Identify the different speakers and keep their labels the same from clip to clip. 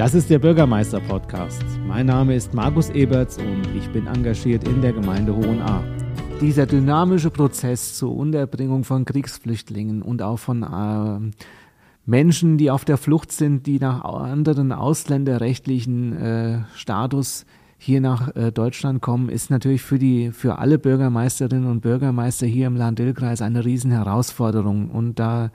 Speaker 1: Das ist der Bürgermeister-Podcast. Mein Name ist Markus Eberts und ich bin engagiert in der Gemeinde Hohenahr. Dieser dynamische Prozess zur Unterbringung von Kriegsflüchtlingen und auch von äh, Menschen, die auf der Flucht sind, die nach anderen ausländerrechtlichen äh, Status hier nach äh, Deutschland kommen, ist natürlich für die für alle Bürgermeisterinnen und Bürgermeister hier im Land-Dill-Kreis eine riesen Herausforderung und da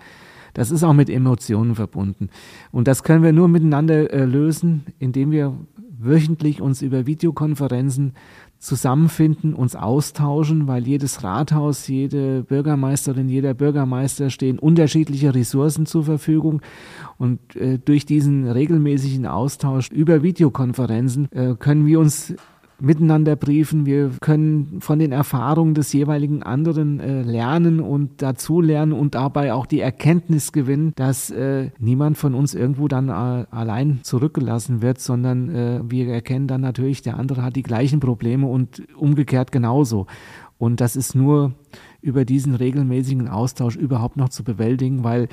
Speaker 1: das ist auch mit Emotionen verbunden. Und das können wir nur miteinander äh, lösen, indem wir wöchentlich uns über Videokonferenzen zusammenfinden, uns austauschen, weil jedes Rathaus, jede Bürgermeisterin, jeder Bürgermeister stehen unterschiedliche Ressourcen zur Verfügung. Und äh, durch diesen regelmäßigen Austausch über Videokonferenzen äh, können wir uns miteinander briefen. Wir können von den Erfahrungen des jeweiligen anderen äh, lernen und dazu lernen und dabei auch die Erkenntnis gewinnen, dass äh, niemand von uns irgendwo dann äh, allein zurückgelassen wird, sondern äh, wir erkennen dann natürlich, der andere hat die gleichen Probleme und umgekehrt genauso. Und das ist nur über diesen regelmäßigen Austausch überhaupt noch zu bewältigen, weil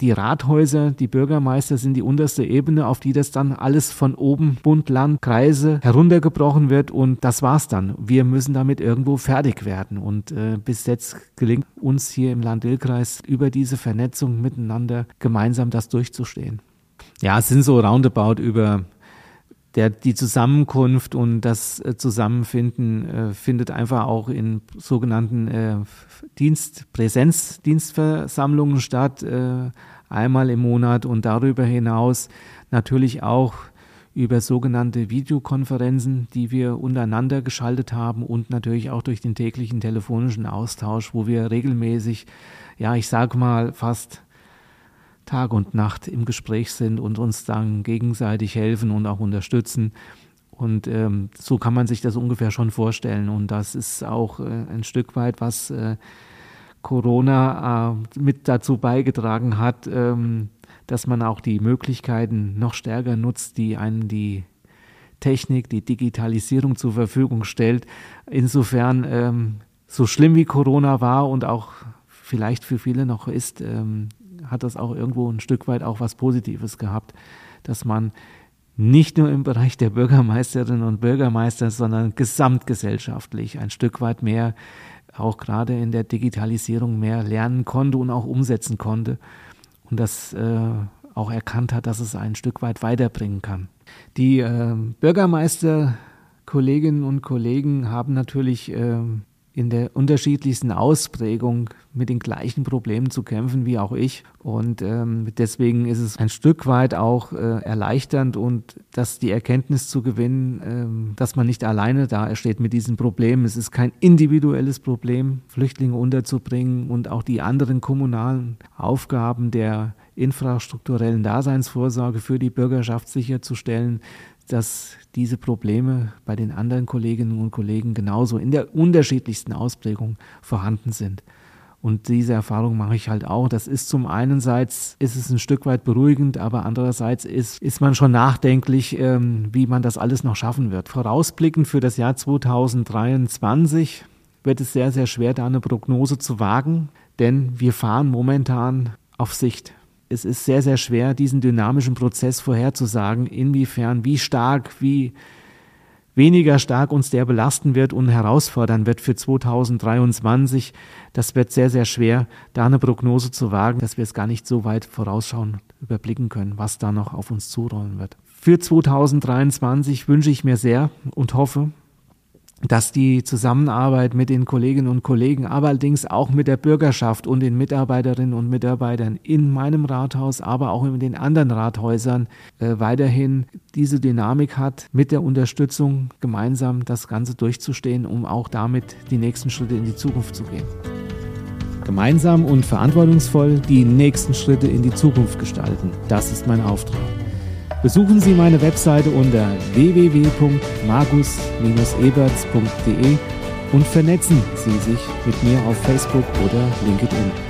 Speaker 1: die Rathäuser, die Bürgermeister sind die unterste Ebene, auf die das dann alles von oben, Bund, Land, Kreise heruntergebrochen wird und das war's dann. Wir müssen damit irgendwo fertig werden und äh, bis jetzt gelingt uns hier im Land-Dill-Kreis über diese Vernetzung miteinander gemeinsam das durchzustehen. Ja, es sind so roundabout über der, die Zusammenkunft und das äh, Zusammenfinden äh, findet einfach auch in sogenannten äh, Dienst, Präsenzdienstversammlungen statt, äh, einmal im Monat und darüber hinaus natürlich auch über sogenannte Videokonferenzen, die wir untereinander geschaltet haben und natürlich auch durch den täglichen telefonischen Austausch, wo wir regelmäßig, ja, ich sage mal fast Tag und Nacht im Gespräch sind und uns dann gegenseitig helfen und auch unterstützen. Und ähm, so kann man sich das ungefähr schon vorstellen. Und das ist auch äh, ein Stück weit, was äh, Corona äh, mit dazu beigetragen hat, ähm, dass man auch die Möglichkeiten noch stärker nutzt, die einen die Technik, die Digitalisierung zur Verfügung stellt. Insofern, ähm, so schlimm wie Corona war und auch vielleicht für viele noch ist, ähm, hat das auch irgendwo ein Stück weit auch was Positives gehabt, dass man nicht nur im Bereich der Bürgermeisterinnen und Bürgermeister, sondern gesamtgesellschaftlich ein Stück weit mehr, auch gerade in der Digitalisierung mehr lernen konnte und auch umsetzen konnte und das äh, auch erkannt hat, dass es ein Stück weit weiterbringen kann. Die äh, Bürgermeister Kolleginnen und Kollegen haben natürlich äh, in der unterschiedlichsten Ausprägung mit den gleichen Problemen zu kämpfen wie auch ich. Und ähm, deswegen ist es ein Stück weit auch äh, erleichternd und dass die Erkenntnis zu gewinnen, ähm, dass man nicht alleine da steht mit diesem Problem. Es ist kein individuelles Problem, Flüchtlinge unterzubringen und auch die anderen kommunalen Aufgaben der infrastrukturellen Daseinsvorsorge für die Bürgerschaft sicherzustellen, dass diese Probleme bei den anderen Kolleginnen und Kollegen genauso in der unterschiedlichsten Ausprägung vorhanden sind. Und diese Erfahrung mache ich halt auch. Das ist zum einen ist es ein Stück weit beruhigend, aber andererseits ist, ist man schon nachdenklich, ähm, wie man das alles noch schaffen wird. Vorausblickend für das Jahr 2023 wird es sehr, sehr schwer, da eine Prognose zu wagen, denn wir fahren momentan auf Sicht es ist sehr, sehr schwer, diesen dynamischen Prozess vorherzusagen, inwiefern, wie stark, wie weniger stark uns der belasten wird und herausfordern wird für 2023. Das wird sehr, sehr schwer, da eine Prognose zu wagen, dass wir es gar nicht so weit vorausschauen, überblicken können, was da noch auf uns zurollen wird. Für 2023 wünsche ich mir sehr und hoffe, dass die Zusammenarbeit mit den Kolleginnen und Kollegen, aber allerdings auch mit der Bürgerschaft und den Mitarbeiterinnen und Mitarbeitern in meinem Rathaus, aber auch in den anderen Rathäusern äh, weiterhin diese Dynamik hat, mit der Unterstützung gemeinsam das Ganze durchzustehen, um auch damit die nächsten Schritte in die Zukunft zu gehen. Gemeinsam und verantwortungsvoll die nächsten Schritte in die Zukunft gestalten. Das ist mein Auftrag. Besuchen Sie meine Webseite unter www.magus-eberts.de und vernetzen Sie sich mit mir auf Facebook oder LinkedIn.